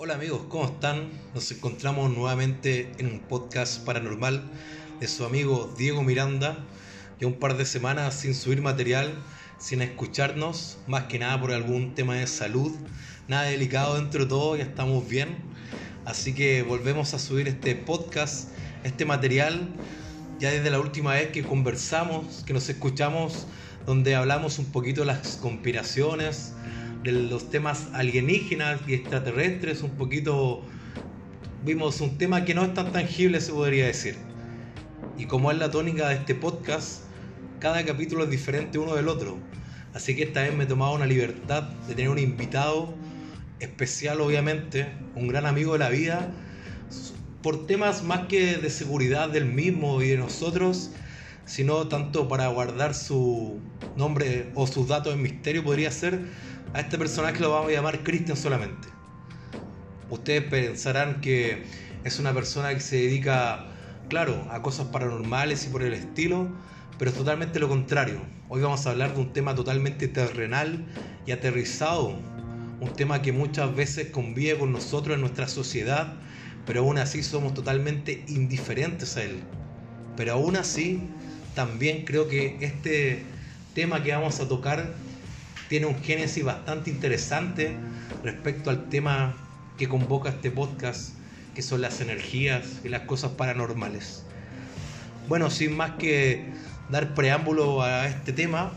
Hola amigos, ¿cómo están? Nos encontramos nuevamente en un podcast paranormal de su amigo Diego Miranda. Ya un par de semanas sin subir material, sin escucharnos, más que nada por algún tema de salud. Nada delicado dentro de todo, ya estamos bien. Así que volvemos a subir este podcast, este material, ya desde la última vez que conversamos, que nos escuchamos, donde hablamos un poquito de las conspiraciones, de los temas alienígenas y extraterrestres, un poquito vimos un tema que no es tan tangible, se podría decir. Y como es la tónica de este podcast, cada capítulo es diferente uno del otro. Así que esta vez me he tomado una libertad de tener un invitado especial, obviamente, un gran amigo de la vida, por temas más que de seguridad del mismo y de nosotros, sino tanto para guardar su nombre o sus datos en misterio, podría ser a este personaje lo vamos a llamar Christian solamente. Ustedes pensarán que es una persona que se dedica, claro, a cosas paranormales y por el estilo, pero es totalmente lo contrario. Hoy vamos a hablar de un tema totalmente terrenal y aterrizado, un tema que muchas veces convive con nosotros en nuestra sociedad, pero aún así somos totalmente indiferentes a él. Pero aún así, también creo que este tema que vamos a tocar tiene un génesis bastante interesante respecto al tema que convoca este podcast, que son las energías y las cosas paranormales. Bueno, sin más que dar preámbulo a este tema,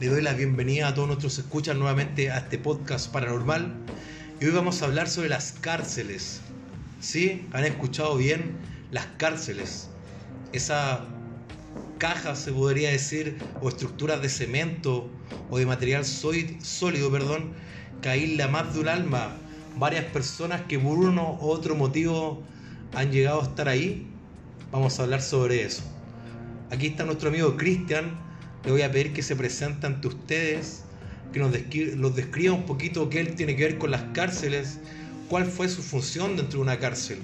le doy la bienvenida a todos nuestros escuchas nuevamente a este podcast paranormal. Y hoy vamos a hablar sobre las cárceles. ¿Sí? ¿Han escuchado bien? Las cárceles. Esa cajas, se podría decir, o estructuras de cemento o de material sólido, perdón, que aísla más de alma varias personas que por uno u otro motivo han llegado a estar ahí. Vamos a hablar sobre eso. Aquí está nuestro amigo Cristian. Le voy a pedir que se presente ante ustedes, que nos los describa un poquito qué él tiene que ver con las cárceles, cuál fue su función dentro de una cárcel.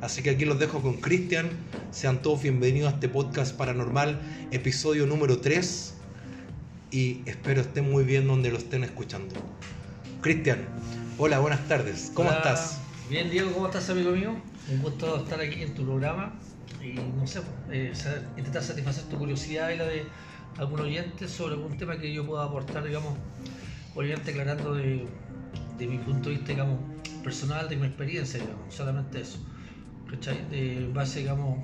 Así que aquí los dejo con Cristian. Sean todos bienvenidos a este podcast paranormal, episodio número 3. Y espero estén muy bien donde lo estén escuchando. Cristian, hola, buenas tardes. ¿Cómo estás? Bien, Diego, ¿cómo estás, amigo mío? Un gusto estar aquí en tu programa y no sé, eh, intentar satisfacer tu curiosidad y la de algún oyente sobre algún tema que yo pueda aportar, digamos, obviamente aclarando de, de mi punto de vista, digamos, personal, de mi experiencia, digamos, solamente eso. ¿Cachai? De base, digamos,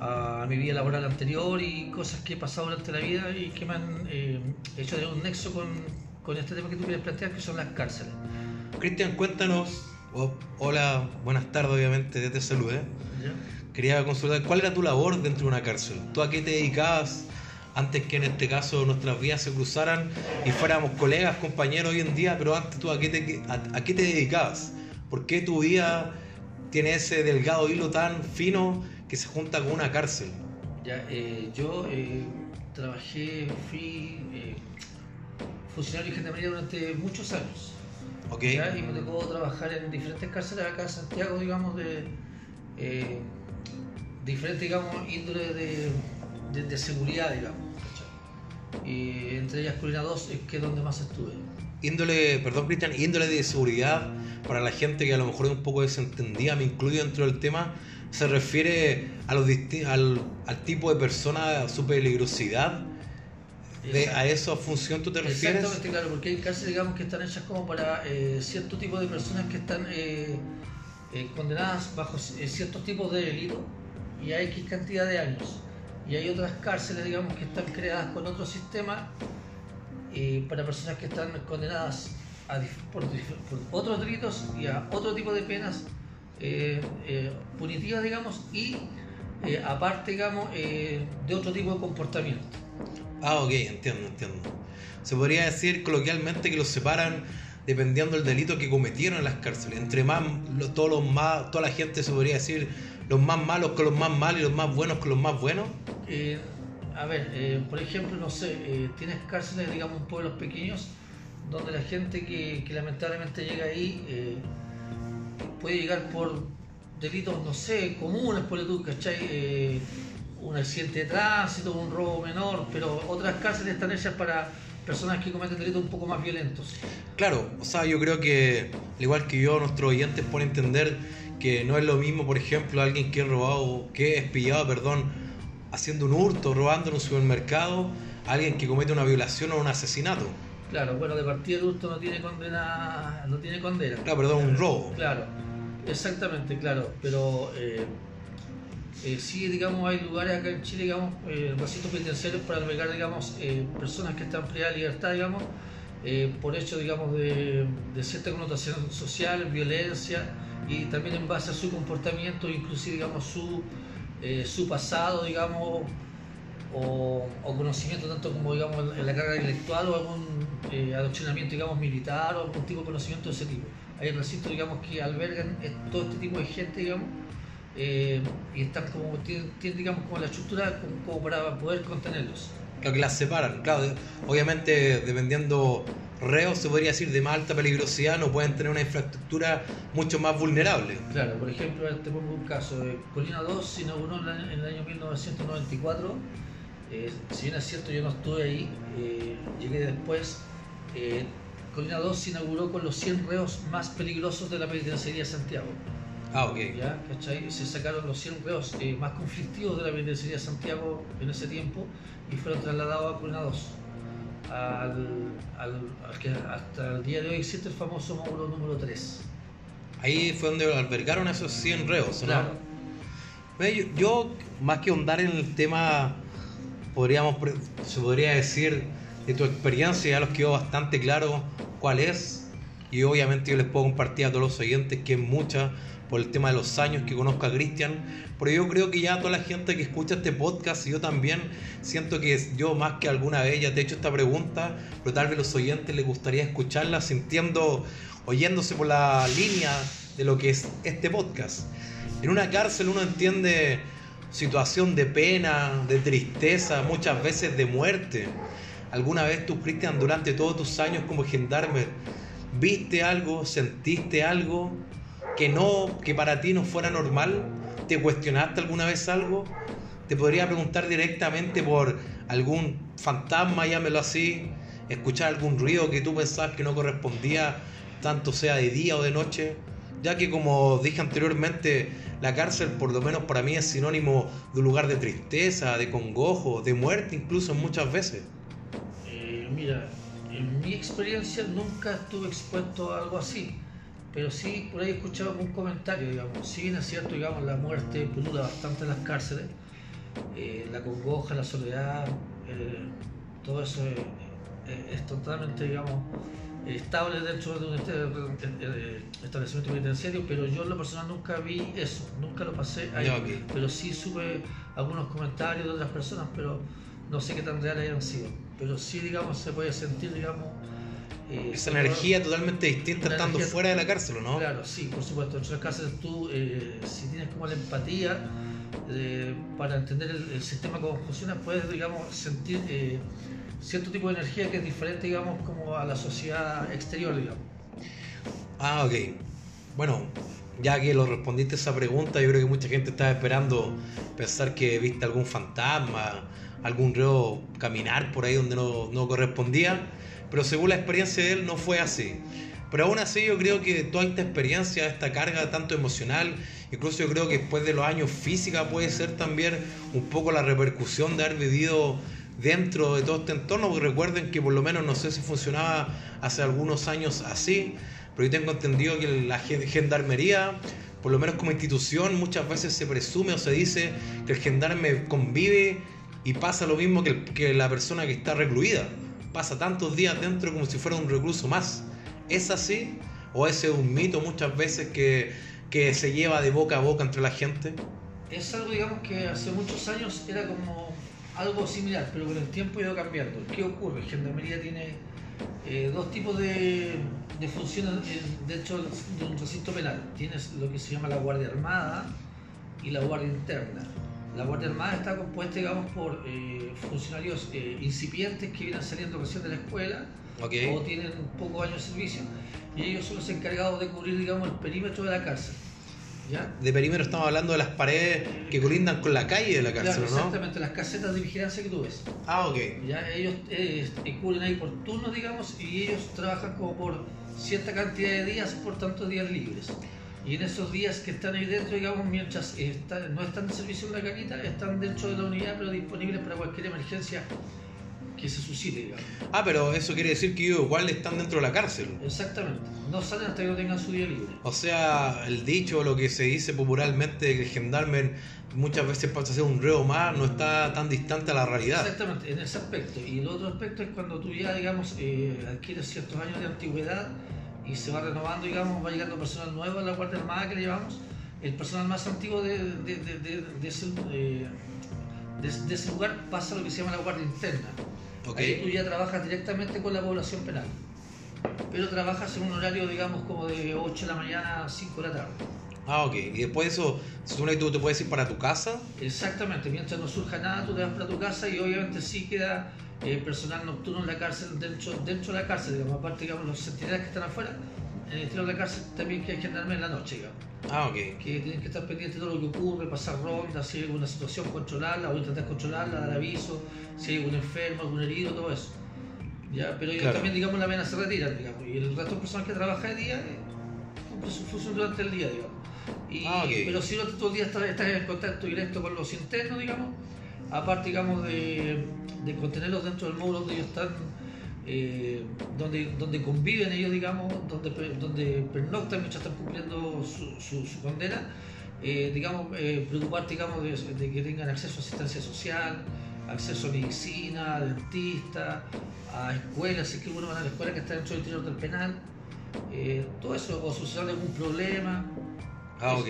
a mi vida laboral anterior y cosas que he pasado durante la vida y que me han eh, hecho de un nexo con, con, este tema que tú quieres plantear, que son las cárceles. Cristian, cuéntanos, hola, buenas tardes, obviamente, te saludé. Quería consultar, ¿cuál era tu labor dentro de una cárcel? ¿Tú a qué te dedicabas? Antes que en este caso nuestras vidas se cruzaran y fuéramos colegas, compañeros hoy en día, pero antes tú a qué te, a qué te dedicabas? ¿Por qué tu vida tiene ese delgado hilo tan fino que se junta con una cárcel. Ya, eh, yo eh, trabajé, fui eh, funcionario de gendarmería durante muchos años. Okay. Y me tocó trabajar en diferentes cárceles acá en Santiago, digamos, de diferentes, digamos, índoles de, de, seguridad, digamos. Y entre ellas Colina 2 es que es donde más estuve. Índole, perdón Cristian, índole de seguridad para la gente que a lo mejor es un poco desentendida, me incluyo dentro del tema, se refiere a los al, al tipo de persona, su peligrosidad. De, ¿A esa función tú te refieres? Exactamente, claro, porque hay cárceles digamos, que están hechas como para eh, cierto tipo de personas que están eh, eh, condenadas bajo ciertos tipos de delitos y hay X cantidad de años. Y hay otras cárceles, digamos, que están creadas con otro sistema para personas que están condenadas por, otros delitos y a otro tipo de penas eh, eh, punitivas, digamos, y eh, aparte, digamos, de otro tipo de comportamiento. Ah, ok, entiendo, entiendo. Se podría decir coloquialmente que los separan dependiendo del delito que cometieron en las cárceles. Entre más, todos los más, toda la gente se podría decir los más malos con los más malos y los más buenos con los más buenos. a ver, por ejemplo, no sé, tienes cárceles, digamos, en pueblos pequeños donde la gente que, lamentablemente llega ahí eh, puede llegar por delitos, no sé, comunes, por tú, ¿cachai? Eh, un accidente de tránsito, un robo menor, pero otras cárceles están hechas para, personas que cometen delitos un poco más violentos. Claro, o sea, yo creo que, al igual que yo, nuestros oyentes pueden entender que no es lo mismo, por ejemplo, alguien que es robado, que es pillado, perdón, haciendo un hurto, robando en un supermercado, alguien que comete una violación o un asesinato. Claro, bueno, de partida hurto no tiene condena, no tiene condena. Claro, perdón, un robo. Claro, exactamente, claro, pero eh, eh, sí, digamos, hay lugares acá en Chile, digamos, eh, recintos penitenciarios para albergar, digamos, eh, personas que están privadas de libertad, digamos, por hecho, digamos, de, de cierta connotación social, violencia, y también en base a su comportamiento, inclusive, digamos, su, su pasado, digamos, o, o conocimiento tanto como, digamos, en la carga intelectual o algún eh, adoctrinamiento, digamos, militar o algún tipo de conocimiento de ese tipo. Hay recintos, digamos, que albergan todo este tipo de gente, digamos, eh, y están como, tienen, tienen, digamos, como la estructura como, como para poder contenerlos. Claro, que las separan. Claro, obviamente, dependiendo reos, se podría decir de más alta peligrosidad, no pueden tener una infraestructura mucho más vulnerable. Claro, por ejemplo, te pongo un caso. eh, Colina 2 se inauguró en el año 1994. Eh, si bien es cierto, yo no estuve ahí, eh, llegué después. Eh, Colina 2 se inauguró con los 100 reos más peligrosos de la penitenciaría de Santiago. Ah, ok. ¿ya? ¿Cachai? Se sacaron los 100 reos eh, más conflictivos de la penitenciaría de Santiago en ese tiempo y fueron trasladados a Colina 2. Al, al- al que hasta el día de hoy existe el famoso módulo número 3. Ahí fue donde albergaron esos 100 reos, ¿no? Claro. Yo, yo, más que ahondar en el tema, se podría decir, de tu experiencia, ya los quedó bastante claro cuál es. Y obviamente yo les puedo compartir a todos los oyentes que es mucha por el tema de los años que conozco a Cristian. Pero yo creo que ya toda la gente que escucha este podcast, yo también siento que yo más que alguna vez ya te he hecho esta pregunta, pero tal vez los oyentes les gustaría escucharla sintiendo, oyéndose por la línea de lo que es este podcast. En una cárcel uno entiende situación de pena, de tristeza, muchas veces de muerte. ¿Alguna vez tú, Cristian, durante todos tus años como gendarme, viste algo, sentiste algo que no, que para ti no fuera normal? ¿Te cuestionaste alguna vez algo? Te podría preguntar directamente por algún fantasma, llámelo así, escuchar algún ruido que tú pensabas que no correspondía, tanto sea de día o de noche, ya que como dije anteriormente, la cárcel por lo menos para mí es sinónimo de un lugar de tristeza, de congojo, de muerte incluso muchas veces. Eh, mira, en mi experiencia nunca estuve expuesto a algo así, pero sí por ahí he escuchado un comentario, digamos, si bien es cierto, digamos, la muerte pulula bastante en las cárceles, eh, la congoja, la soledad, eh, todo eso es totalmente, digamos, estable dentro de un este- eh, establecimiento penitenciario, pero yo en lo personal nunca vi eso, nunca lo pasé ahí, Ya, ok. pero sí supe algunos comentarios de otras personas, pero no sé qué tan reales hayan sido, pero sí, digamos, se puede sentir, digamos... eh, Esa energía totalmente distinta estando energía- fuera de la cárcel, ¿o ¿no? Claro, sí, por supuesto. En otras cárceles tú, eh, si tienes como la empatía eh, para entender el, el sistema cómo funciona, puedes, digamos, sentir cierto tipo de energía que es diferente, digamos, como a la sociedad exterior, digamos. Ah, ok. Bueno, ya que lo respondiste esa pregunta, yo creo que mucha gente estaba esperando pensar que viste algún fantasma, algún reo caminar por ahí donde no, no correspondía, pero según la experiencia de él no fue así. Pero aún así yo creo que toda esta experiencia, esta carga tanto emocional, incluso yo creo que después de los años física puede ser también un poco la repercusión de haber vivido dentro de todo este entorno, porque recuerden que por lo menos no sé si funcionaba hace algunos años así, pero yo tengo entendido que la gen- gendarmería, por lo menos como institución, muchas veces se presume o se dice que el gendarme convive y pasa lo mismo que, el- que la persona que está recluida. Pasa tantos días dentro como si fuera un recluso más. ¿Es así? ¿O ese es un mito muchas veces que, que se lleva de boca a boca entre la gente? Es algo, digamos, que hace muchos años era como algo similar, pero con el tiempo ha ido cambiando. ¿Qué ocurre? Gendarmería tiene eh, dos tipos de, de funciones en- dentro de un recinto penal. Tienes lo que se llama la Guardia Armada y la Guardia Interna. La Guardia Armada está compuesta, digamos, por eh, funcionarios eh, incipientes que vienen saliendo recién de la escuela o tienen pocos años de servicio y ellos son los encargados de cubrir, digamos, el perímetro de la cárcel. ¿Ya? De perímetro estamos hablando de las paredes que colindan con la calle de la cárcel, Claro, ¿no? exactamente, las casetas de vigilancia que tú ves. Ah, ok. Ya ellos eh, cubren ahí por turnos, digamos, y ellos trabajan como por cierta cantidad de días por tantos días libres. Y en esos días que están ahí dentro, digamos, mientras no están en servicio en la canita, están dentro de la unidad, pero disponibles para cualquier emergencia que se suscite, digamos. Ah, pero eso quiere decir que ellos igual están dentro de la cárcel. Exactamente. No salen hasta que no tengan su día libre. O sea, el dicho, lo que se dice popularmente, que el gendarme muchas veces pasa a ser un reo más, no está tan distante a la realidad. Exactamente, en ese aspecto. Y el otro aspecto es cuando tú ya, digamos, eh, adquieres ciertos años de antigüedad y se va renovando, digamos, va llegando personal nuevo a la Guardia Armada que le llamamos, el personal más antiguo de, de- de- de- de ese, eh, de- de ese lugar pasa a lo que se llama la Guardia Interna. Ok. Ahí tú ya trabajas directamente con la población penal. Pero trabajas en un horario, digamos, como de 8 de la mañana a 5 de la tarde. Ah, ok. Y después de eso, se supone que tú te puedes ir para tu casa. Exactamente, mientras no surja nada, tú te vas para tu casa y obviamente sí queda eh, personal nocturno en la cárcel, dentro, dentro de la cárcel, digamos, aparte, digamos, los centinelas que están afuera, en el interior de la cárcel también que hay en la noche, digamos, Ah, ok. que tienen que estar pendientes de todo lo que ocurre, pasar rondas, si hay alguna situación, controlarla o intentar controlarla, dar aviso, si hay algún enfermo, algún herido, todo eso. ¿Ya? Pero ellos Claro. también, digamos, la pena se retiran, digamos, y el resto de personas que trabaja de día eh, cumple su función durante el día, digamos. Y, Ah, ok. Pero si durante todo el día estás, estás en contacto directo con los internos, digamos, aparte, digamos, de, de contenerlos dentro del módulo donde ellos están, eh, donde, donde conviven ellos, digamos, donde, donde pernoctan mientras están cumpliendo su, su, su condena, eh, digamos, eh, preocuparte, digamos, de, de que tengan acceso a asistencia social, acceso a medicina, a dentista, a escuelas, si es que uno va a la escuela que está dentro del interior del penal, eh, todo eso, o sucede algún problema, Ah, ok.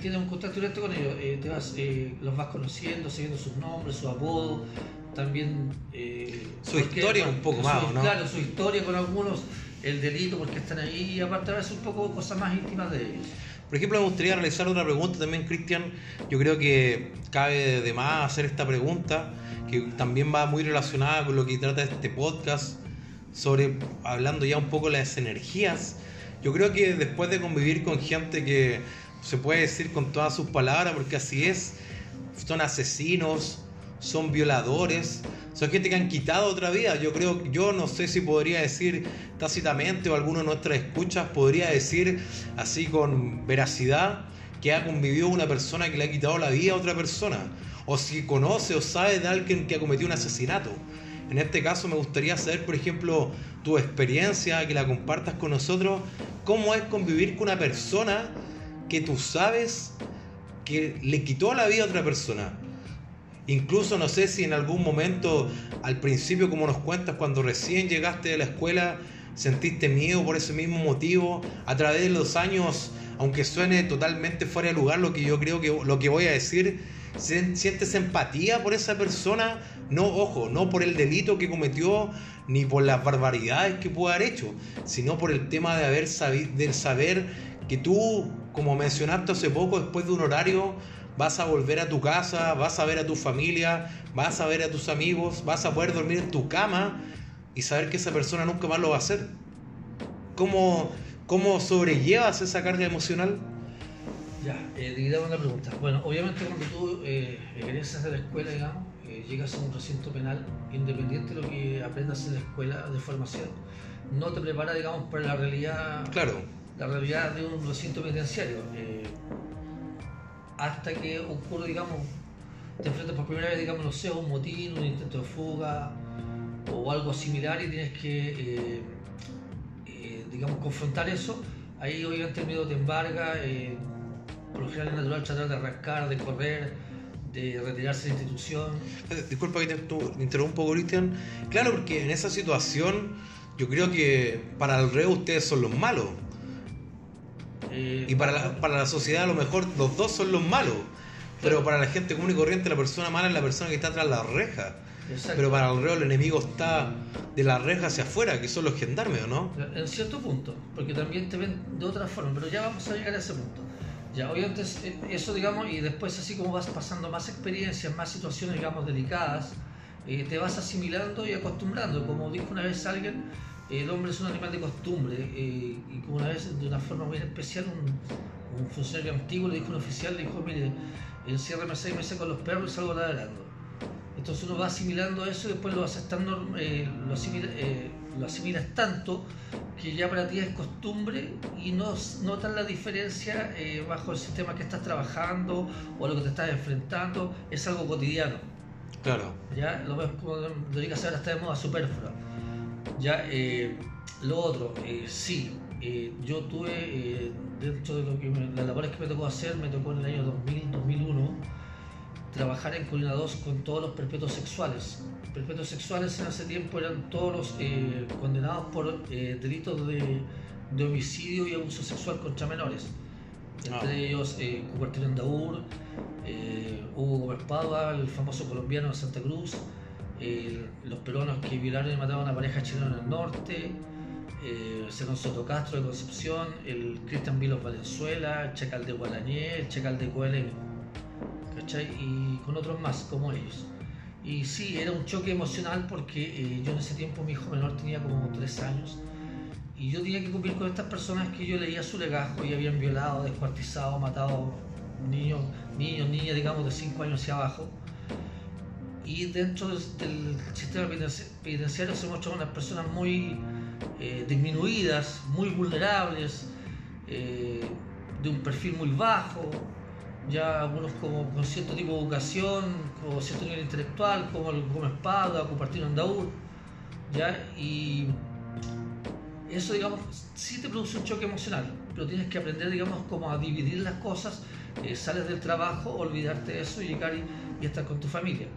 Tienes un contacto directo con ellos, eh, te vas, los vas conociendo, sabiendo sus nombres, su apodo, también... eh, Su qué- historia un poco su- más, ¿o ¿no? Claro, su historia con algunos, el delito, por qué están ahí, y aparte a veces un poco cosas más íntimas de ellos. Por ejemplo, me gustaría realizar otra pregunta también, Cristian. Yo creo que cabe de más hacer esta pregunta, que también va muy relacionada con lo que trata este podcast, sobre hablando ya un poco de las energías. Yo creo que después de convivir con gente que se puede decir con todas sus palabras, porque así es, son asesinos, son violadores, son gente que han quitado otra vida. Yo creo, yo no sé si podría decir tácitamente o alguno de nuestras escuchas podría decir así con veracidad que ha convivido una persona que le ha quitado la vida a otra persona. O si conoce o sabe de alguien que ha cometido un asesinato. En este caso me gustaría saber, por ejemplo, tu experiencia, que la compartas con nosotros, cómo es convivir con una persona que tú sabes que le quitó la vida a otra persona. Incluso no sé si en algún momento, al principio, como nos cuentas, cuando recién llegaste de la escuela, sentiste miedo por ese mismo motivo. A través de los años, aunque suene totalmente fuera de lugar lo que yo creo que lo que voy a decir, ¿sien- ¿sientes empatía por esa persona? No, ojo, no por el delito que cometió ni por las barbaridades que pudo haber hecho, sino por el tema de haber del saber que tú, como mencionaste hace poco, después de un horario, vas a volver a tu casa, vas a ver a tu familia, vas a ver a tus amigos, vas a poder dormir en tu cama y saber que esa persona nunca más lo va a hacer. ¿Cómo, cómo sobrellevas esa carga emocional? Ya, eh, dividamos la pregunta. Bueno, obviamente cuando tú eh, egresas de la escuela, digamos, eh, llegas a un recinto penal, independiente de lo que aprendas en la escuela de formación, no te prepara, digamos, para la realidad, Claro, la realidad de un recinto penitenciario. eh, hasta que ocurre, digamos, te enfrentas por primera vez, digamos, no sé, un motín, un intento de fuga o algo similar y tienes que, eh, eh, digamos, confrontar eso. Ahí obviamente el miedo te embarga, eh, por lo general es natural tratar de arrancar, de correr, de retirarse de la institución. Disculpa que te te interrumpo, Cristian. Claro, porque en esa situación yo creo que para el reo ustedes son los malos. Y para la, para la sociedad a lo mejor los dos son los malos. Pero para la gente común y corriente la persona mala es la persona que está tras la reja. Exacto. Pero para el reo el enemigo está de la reja hacia afuera, que son los gendarmes, ¿o no? En cierto punto, porque también te ven de otra forma, pero ya vamos a llegar a ese punto. Ya, obviamente eh, eso, digamos, y después así como vas pasando más experiencias, más situaciones, digamos, delicadas, eh, te vas asimilando y acostumbrando. Como dijo una vez alguien, el hombre es un animal de costumbre, eh, y como una vez, de una forma muy especial, un, un funcionario antiguo le dijo a un oficial, le dijo, mire, enciérreme seis meses con los perros y salgo ladrando. Entonces uno va asimilando eso y después lo haces tan eh, lo, eh, lo, asimilas tanto que ya para ti es costumbre y no notas la diferencia eh, bajo el sistema que estás trabajando o lo que te estás enfrentando, es algo cotidiano. Claro. Ya lo ves como dedicas ahora está de moda superflua. Ya lo otro, sí, yo tuve dentro de lo que las labores que me tocó hacer, me tocó en el año 2000, 2001 trabajar en Colina 2 con todos los perpetuos sexuales. Perpetuos sexuales en ese tiempo eran todos los eh, condenados por eh, delitos de, de, homicidio y abuso sexual contra menores. Entre ah. ellos eh, Cubertino Daur, eh, Hugo Gómez Padua, el famoso colombiano de Santa Cruz, los peruanos que violaron y mataron a una pareja chilena en el norte, eh, Senón Soto Castro de Concepción, el Cristian Vilos Valenzuela, el Checal de Gualañé, el Checal de Coelho y con otros más como ellos. Y sí, era un choque emocional porque eh, yo en ese tiempo mi hijo menor tenía como tres años y yo tenía que cumplir con estas personas que yo leía su legajo y habían violado, descuartizado, matado niños, niños, niñas, digamos, de 5 años hacia abajo. Y dentro del, sistema penitenciario se muestran unas personas muy eh, disminuidas, muy vulnerables, eh, de un perfil muy bajo, ya algunos como con cierto tipo de educación, con cierto nivel intelectual, como el Gómez Espada, Cupertino Andaur, ya, y eso, digamos, sí te produce un choque emocional, pero tienes que aprender, digamos, como a dividir las cosas, eh, sales del trabajo, olvidarte de eso y llegar y estar con tu familia.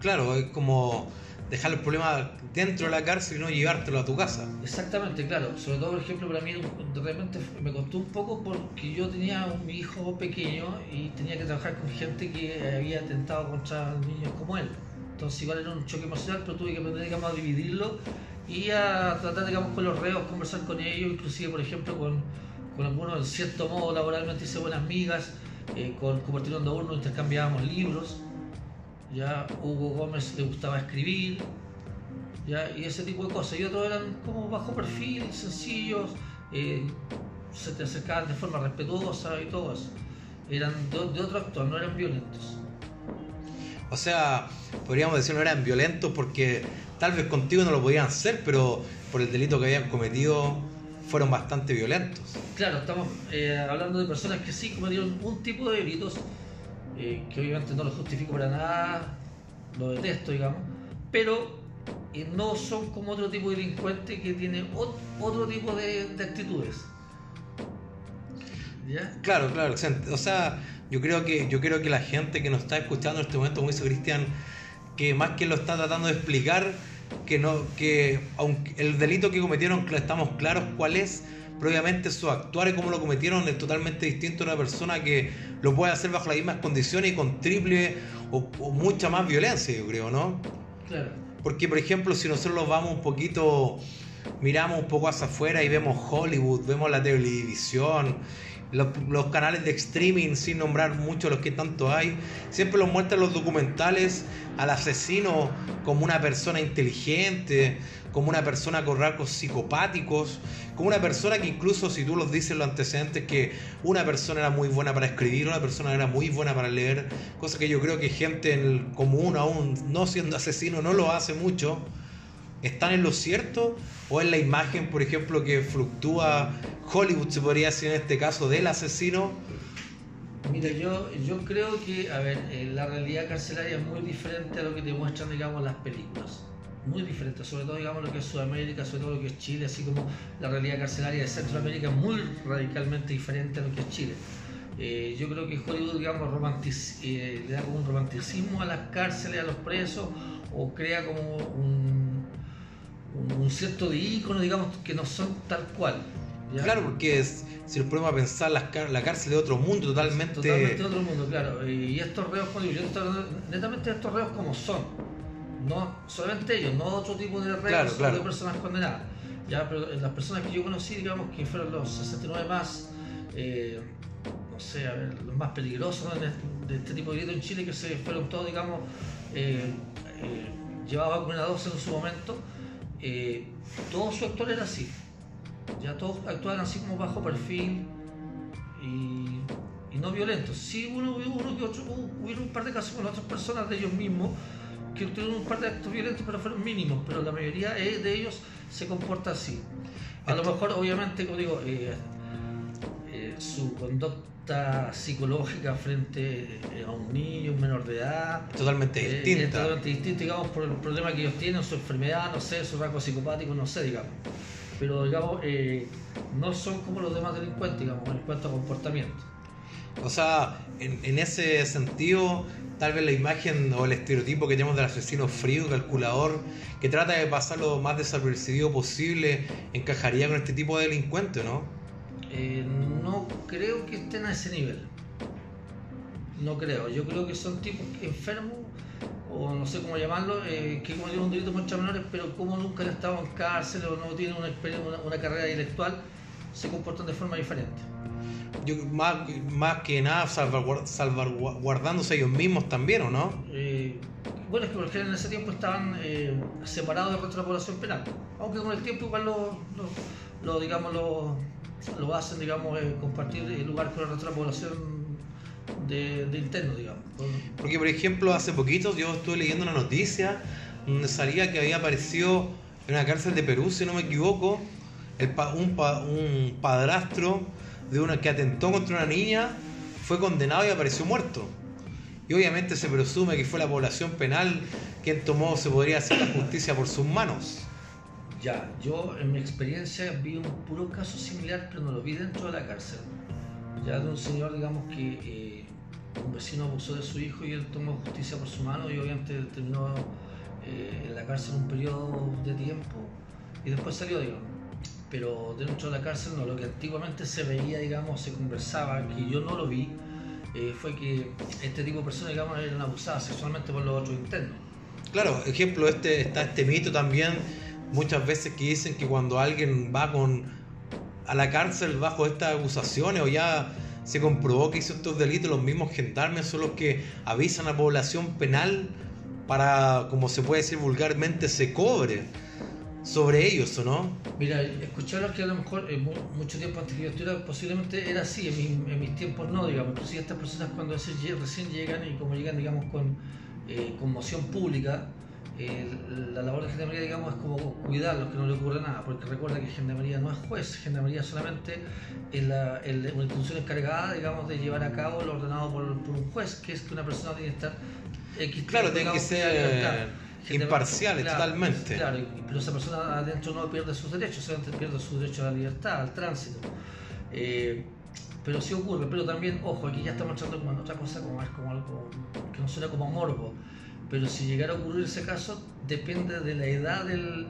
Claro, es como dejar el problema dentro de la cárcel y no llevártelo a tu casa. Exactamente, claro. Sobre todo, por ejemplo, para mí de repente me costó un poco porque yo tenía un, hijo pequeño y tenía que trabajar con gente que había atentado contra niños como él. Entonces igual era un choque emocional, pero tuve que aprender digamos, a dividirlo y a tratar digamos, con los reos, conversar con ellos, inclusive por ejemplo con, algunos en cierto modo laboralmente hice buenas migas, eh, con Cupertino Uno intercambiábamos libros ya Hugo Gómez le gustaba escribir, ya, y ese tipo de cosas. Y otros eran como bajo perfil, sencillos, eh, se te acercaban de forma respetuosa y todo eso. Eran de, otro actor, no eran violentos. O sea, podríamos decir no eran violentos porque tal vez contigo no lo podían hacer, pero por el delito que habían cometido fueron bastante violentos. Claro, estamos eh, hablando de personas que sí cometieron un tipo de delitos eh, que obviamente no lo justifico para nada, lo detesto, digamos, pero eh, no son como otro tipo de delincuente que tiene otro tipo de, actitudes. ¿Ya? Claro, claro, o sea, yo creo que yo creo que la gente que nos está escuchando en este momento, como dice Cristian, que más que lo está tratando de explicar, que no, que aunque el delito que cometieron estamos claros cuál es, pero obviamente su actuar y cómo lo cometieron es totalmente distinto a una persona que lo puede hacer bajo las mismas condiciones y con triple o, mucha más violencia, yo creo, ¿no? Claro. Porque, por ejemplo, si nosotros vamos un poquito, miramos un poco hacia afuera y vemos Hollywood, vemos la televisión, los, canales de streaming, sin nombrar mucho los que tanto hay, siempre los muestran los documentales al asesino como una persona inteligente, como una persona con rasgos psicopáticos, como una persona que incluso si tú los dices los antecedentes que una persona era muy buena para escribir, una persona era muy buena para leer, cosa que yo creo que gente en común aún no siendo asesino no lo hace mucho. ¿Están en lo cierto? ¿O en la imagen, por ejemplo, que fluctúa Hollywood, se podría decir en este caso, del asesino? Mira, yo, yo creo que, a ver, eh, la realidad carcelaria es muy diferente a lo que te muestran, digamos, las películas muy diferente, sobre todo digamos lo que es Sudamérica, sobre todo lo que es Chile, así como la realidad carcelaria de Centroamérica es muy radicalmente diferente a lo que es Chile. Eh, yo creo que Hollywood digamos, eh, le da como un romanticismo a las cárceles, a los presos, o crea como un, un, cierto de ícono, digamos, que no son tal cual. Claro, porque es, si nos ponemos a pensar, la cárcel de otro mundo totalmente... Totalmente de otro mundo, claro. Y estos reos, yo estoy netamente de estos reos como son no solamente ellos, no otro tipo de reos de personas condenadas. Ya, pero las personas que yo conocí, digamos, que fueron los 69 más, eh, no sé, a ver, los más peligrosos de este tipo de delitos en Chile, que se fueron todos, digamos, eh, eh, llevaban una en su momento, eh, todo su actor era así. Ya todos actuaban así como bajo perfil, y, y no violentos. Sí, uno, uno que otro, hubo un par de casos con otras personas de ellos mismos que tuvieron un par de actos violentos, pero fueron mínimos, pero la mayoría eh, de ellos se comporta así. A lo mejor, obviamente, como digo, eh, eh, su conducta psicológica frente a un niño, un menor de edad, Totalmente distinta. es totalmente distinta, digamos, por el problema que ellos tienen, su enfermedad, no sé, su rasgo psicopático, no sé, digamos. Pero, digamos, eh, no son como los demás delincuentes, digamos, en cuanto a comportamiento. O sea, en, en ese sentido, tal vez la imagen o el estereotipo que tenemos del asesino frío, calculador, que trata de pasar lo más desapercibido posible, encajaría con este tipo de delincuente, ¿no? Eh, no creo que estén a ese nivel. No creo. Yo creo que son tipos enfermos, o no sé cómo llamarlo, eh, que cometieron un delito contra menores, pero como nunca han estado en cárcel o no tienen una, una, una carrera intelectual, se comportan de forma diferente. Yo, más, más que nada salvaguard- salvaguardándose ellos mismos también, ¿o no? Eh, bueno, es que porque en ese tiempo estaban eh, separados del resto de la población penal. Aunque con el tiempo igual lo, lo, lo, digamos, lo, lo hacen, digamos, eh, compartir el lugar con el resto de la población de, de interno, digamos. Porque, por ejemplo, hace poquito yo estuve leyendo una noticia donde salía que había aparecido en una cárcel de Perú, si no me equivoco, el pa- un, pa- un padrastro de una que atentó contra una niña fue condenado y apareció muerto. Y obviamente se presume que fue la población penal quien tomó, se podría hacer la justicia por sus manos. Ya, yo en mi experiencia vi un puro caso similar, pero no lo vi dentro de la cárcel. Ya de un señor, digamos, que eh, un vecino abusó de su hijo y él tomó justicia por su mano y obviamente terminó eh, en la cárcel un periodo de tiempo y después salió, digamos. Pero dentro de la cárcel no, lo que antiguamente se veía, digamos, se conversaba, que yo no lo vi, eh, fue que este tipo de personas, digamos, eran abusadas sexualmente por los otros internos. Claro, ejemplo, este, está este mito también, muchas veces que dicen que cuando alguien va con a la cárcel bajo estas acusaciones o ya se comprobó que hizo estos delitos, los mismos gendarmes son los que avisan a la población penal para, como se puede decir vulgarmente, se cobre sobre ellos, ¿o no? Mira, escucharlo que a lo mejor eh, mu- mucho tiempo antes que yo estuviera posiblemente era así, en, mi- en mis tiempos no, digamos. Inclusive estas personas cuando recién lle- recién llegan y como llegan, digamos, con eh, conmoción pública, eh, la labor de Gendarmería, digamos, es como cuidarlos, que no le ocurra nada, porque recuerda que Gendarmería no es juez, Gendarmería solamente es la, el- una institución encargada, digamos, de llevar a cabo lo ordenado por, por un juez, que es que una persona tiene que estar X Claro, tiene que ser imparciales claro, totalmente. Claro, pero esa persona adentro no pierde sus derechos, solamente pierde su derecho a la libertad, al tránsito. Eh, pero sí ocurre, pero también, ojo, aquí ya estamos entrando como en otra cosa, como, es como algo que no suena como morbo. Pero si llegara a ocurrir ese caso, depende de la edad del,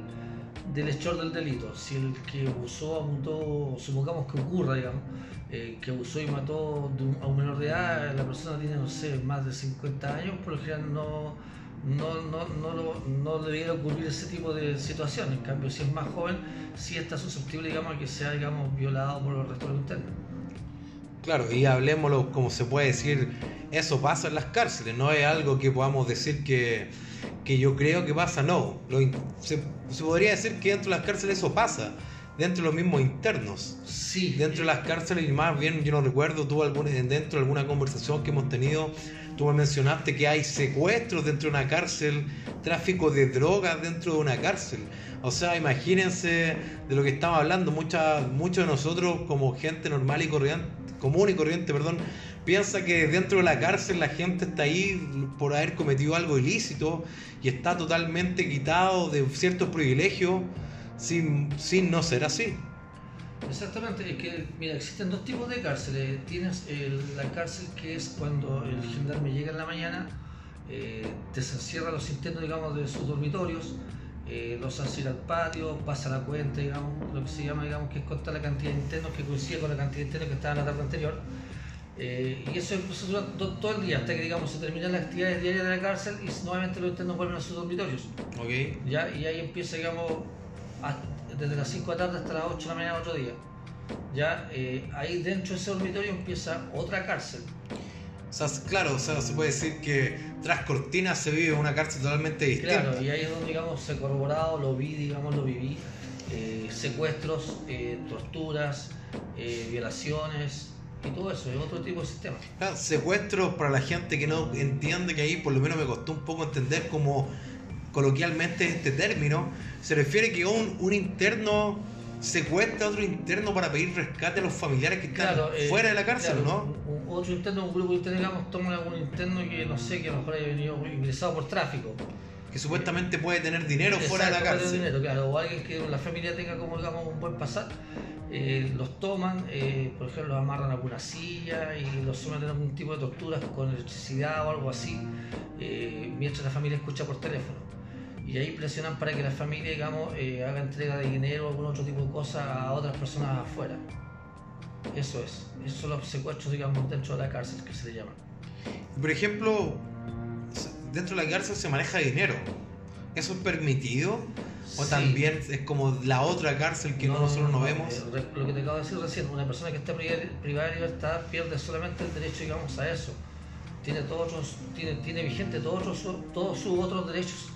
del hechor del delito. Si el que abusó, abusó, supongamos que ocurra, digamos, eh, que abusó y mató a un menor de edad, la persona tiene, no sé, más de 50 años, por lo general no, no, no, no, no debiera ocurrir ese tipo de situación. En cambio, si es más joven, sí está susceptible, digamos, a que sea, digamos, violado por los restos de. Claro, y hablemoslo como se puede decir, eso pasa en las cárceles, no es algo que podamos decir que, que yo creo que pasa, no. Lo se, se podría decir que dentro de las cárceles eso pasa, dentro de los mismos internos. Sí. Dentro de las cárceles, y más bien yo no recuerdo, tú algún, dentro de alguna conversación que hemos tenido, tú me mencionaste que hay secuestros dentro de una cárcel, tráfico de drogas dentro de una cárcel. O sea, imagínense de lo que estamos hablando, mucha, muchos de nosotros como gente normal y corriente, común y corriente, perdón, piensa que dentro de la cárcel la gente está ahí por haber cometido algo ilícito y está totalmente quitado de ciertos privilegios sin, sin no ser así. Exactamente, es que, mira, existen dos tipos de cárceles. Tienes el- la cárcel que es cuando el gendarme llega en la mañana, eh, desencierra a los internos, digamos, de sus dormitorios, eh, los hace ir al patio, pasa la cuenta, digamos, lo que se llama, digamos, que es contar la cantidad de internos que coincide con la cantidad de internos que estaban la tarde anterior. Eh, y eso, eso dura to- todo el día, hasta que, digamos, se terminan las actividades diarias de la cárcel y nuevamente los internos vuelven a sus dormitorios. ¿Ok? ¿ya? Y ahí empieza, digamos, desde las 5 de la tarde hasta las 8 de la mañana otro día. ¿ya? Eh, ahí dentro de ese dormitorio empieza otra cárcel. O sea, claro, o sea, se puede decir que tras cortinas se vive una cárcel totalmente distinta. Claro, y ahí es donde, digamos, se ha corroborado, lo vi, digamos, lo viví. eh, secuestros, eh, torturas, eh, violaciones, y todo eso, es otro tipo de sistema. Ah, secuestros para la gente que no entiende que ahí por lo menos me costó un poco entender como coloquialmente este término, se refiere que un, un interno secuestra a otro interno para pedir rescate a los familiares que están eh, fuera de la cárcel, claro, ¿no? un- otro interno, un grupo interno, digamos, toma algún interno que no sé, que a lo mejor haya venido ingresado por tráfico. Que supuestamente puede tener dinero fuera de la cárcel. dinero, claro, o alguien que la familia tenga como digamos un buen pasar, eh, los toman, eh, por ejemplo, los amarran a alguna silla y los someten a algún tipo de torturas con electricidad o algo así, mientras la familia escucha por teléfono. Y ahí presionan para que la familia, digamos, eh, haga entrega de dinero o algún otro tipo de cosas a otras personas afuera. Eso es, esos son los secuestros, digamos, dentro de la cárcel que se le llaman. Por ejemplo, dentro de la cárcel se maneja dinero. ¿Eso es permitido? ¿O Sí. también es como la otra cárcel que no, nosotros no vemos? eh, lo que te acabo de decir recién, una persona que está priva- privada de libertad pierde solamente el derecho, digamos, a eso. Tiene todos otros, tiene, tiene vigente todos otros, todos sus otros derechos,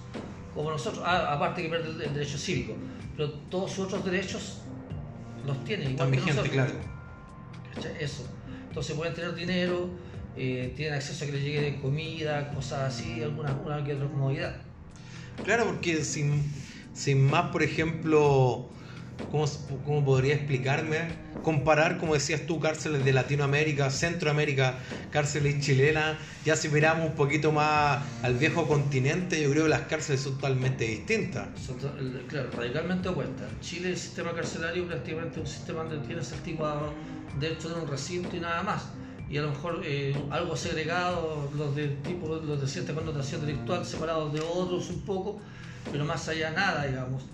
como nosotros, ah, aparte que pierde el, derecho cívico, pero todos sus otros derechos los tiene. igual que vigente, nosotros. claro. Eso. Entonces pueden tener dinero, eh, tienen acceso a que les llegue comida, cosas así, alguna, alguna que otra comodidad. Claro, porque sin, sin más, por ejemplo, ¿cómo, ¿cómo podría explicarme? Comparar, como decías tú, cárceles de Latinoamérica, Centroamérica, cárceles chilenas, ya si miramos un poquito más al viejo continente, yo creo que las cárceles son totalmente distintas. Son claro, radicalmente opuestas. Chile el sistema carcelario prácticamente un sistema donde tienes tipo dentro de un recinto y nada más. Y a lo mejor eh, algo segregado, los de tipo, los de cierta connotación delictual separados de otros un poco, pero más allá nada, digamos.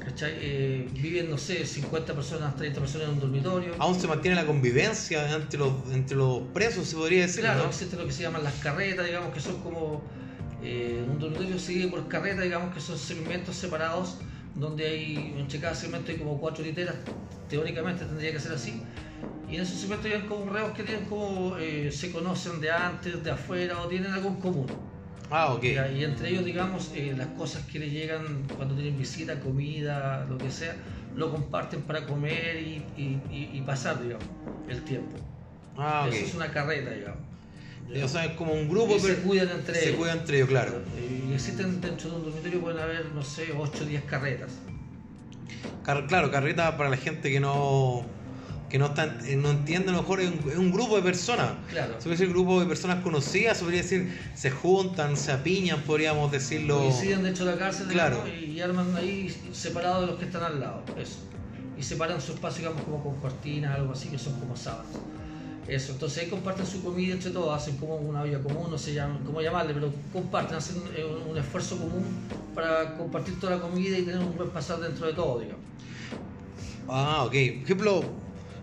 ¿Cachai? Eh, viven, no sé, 50 personas, 30 personas en un dormitorio. Aún se mantiene la convivencia entre los, entre los presos, se podría decir, Claro, ¿no? existen lo que se llaman las carretas, digamos, que son como eh, un dormitorio divide por carretas, digamos, que son segmentos separados, donde hay, entre cada segmento hay como cuatro literas, teóricamente tendría que ser así, y en esos segmentos hay como reos que tienen como, eh, se conocen de antes, de afuera, o tienen algo en común. Ah, ok. Ya, Y entre ellos, digamos, eh, las cosas que les llegan cuando tienen visita, comida, lo que sea, lo comparten para comer y, y- y- y pasar, digamos, el tiempo. Ah, ok. Eso es una carreta, digamos. O sea, es como un grupo, Y se cuidan entre se ellos. cuidan entre ellos, claro. Y existen dentro de un dormitorio pueden haber, no sé, 8 o 10 carretas. Car- claro, carreta para la gente que no que no está, eh, no entiende, a lo mejor es un, es un grupo de personas. Claro. Se puede decir grupo de personas conocidas, se podría decir, se juntan, se apiñan, podríamos decirlo. Coinciden dentro de la cárcel Claro. digamos, y arman ahí separados de los que están al lado. Eso. Y separan su espacio, digamos, como con cortinas, algo así, que son como sábanas. Eso, entonces ahí comparten su comida entre todos, hacen como una olla común, no sé cómo llamarle, pero comparten, hacen eh, un, un esfuerzo común para compartir toda la comida y tener un buen pasar dentro de todo, digamos. Ah, ok. Por ejemplo,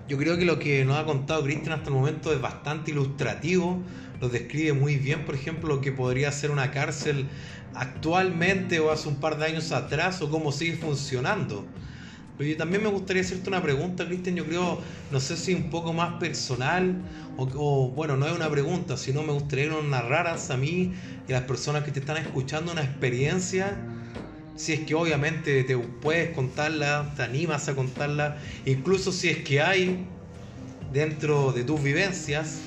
yo creo que lo que nos ha contado Cristian hasta el momento es bastante ilustrativo. Lo describe muy bien, por ejemplo, lo que podría ser una cárcel actualmente o hace un par de años atrás o cómo sigue funcionando. Pero yo también me gustaría hacerte una pregunta, Cristian. Yo creo, no sé si un poco más personal o, bueno, no es una pregunta, sino me gustaría que nos narraras a mí y a las personas que te están escuchando una experiencia si es que obviamente te puedes contarla, te animas a contarla, incluso si es que hay dentro de tus vivencias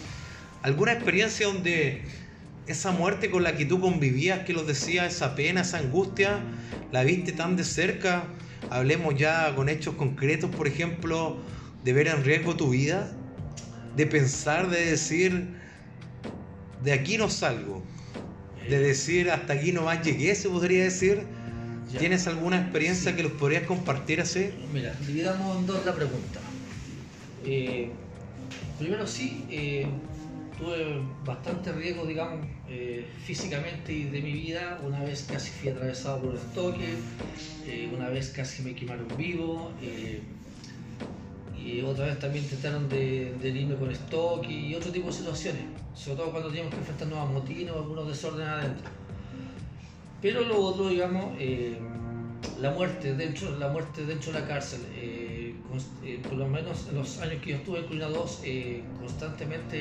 alguna experiencia donde esa muerte con la que tú convivías, que los decía, esa pena, esa angustia, la viste tan de cerca, hablemos ya con hechos concretos, por ejemplo, de ver en riesgo tu vida, de pensar, de decir, de aquí no salgo, de decir, hasta aquí no más llegué, se podría decir. Ya. ¿Tienes alguna experiencia Sí. que los podrías compartir así? Mira, dividamos en dos la pregunta. Eh, primero sí, eh, tuve bastante riesgo, digamos, eh, físicamente y de mi vida. Una vez casi fui atravesado por un estoque, una vez casi me quemaron vivo, y otra vez también intentaron de, de con estoque y otro tipo de situaciones, sobre todo cuando teníamos que enfrentarnos a motines o algunos desórdenes adentro. Pero lo otro, digamos, eh, la muerte dentro, la muerte dentro de la cárcel, eh, cons- eh, por lo menos en los años que yo estuve en Colina 2, eh, constantemente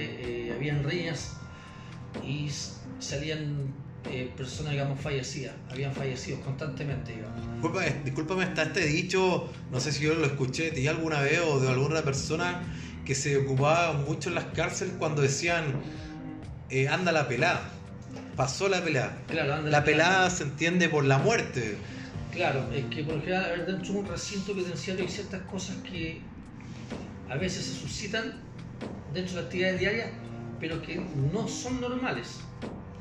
eh, habían riñas y salían eh, personas, digamos, fallecidas, habían fallecidos constantemente, digamos. Disculpa, discúlpame, está este dicho, no sé si yo lo escuché de alguna vez o de alguna persona, que se ocupaba mucho en las cárceles cuando decían eh, anda la pelada. Pasó la pelada. Claro, La pelada se entiende por la muerte. Claro, es que por ejemplo, dentro de un recinto penitenciario hay ciertas cosas que a veces se suscitan dentro de la actividad diaria, pero que no son normales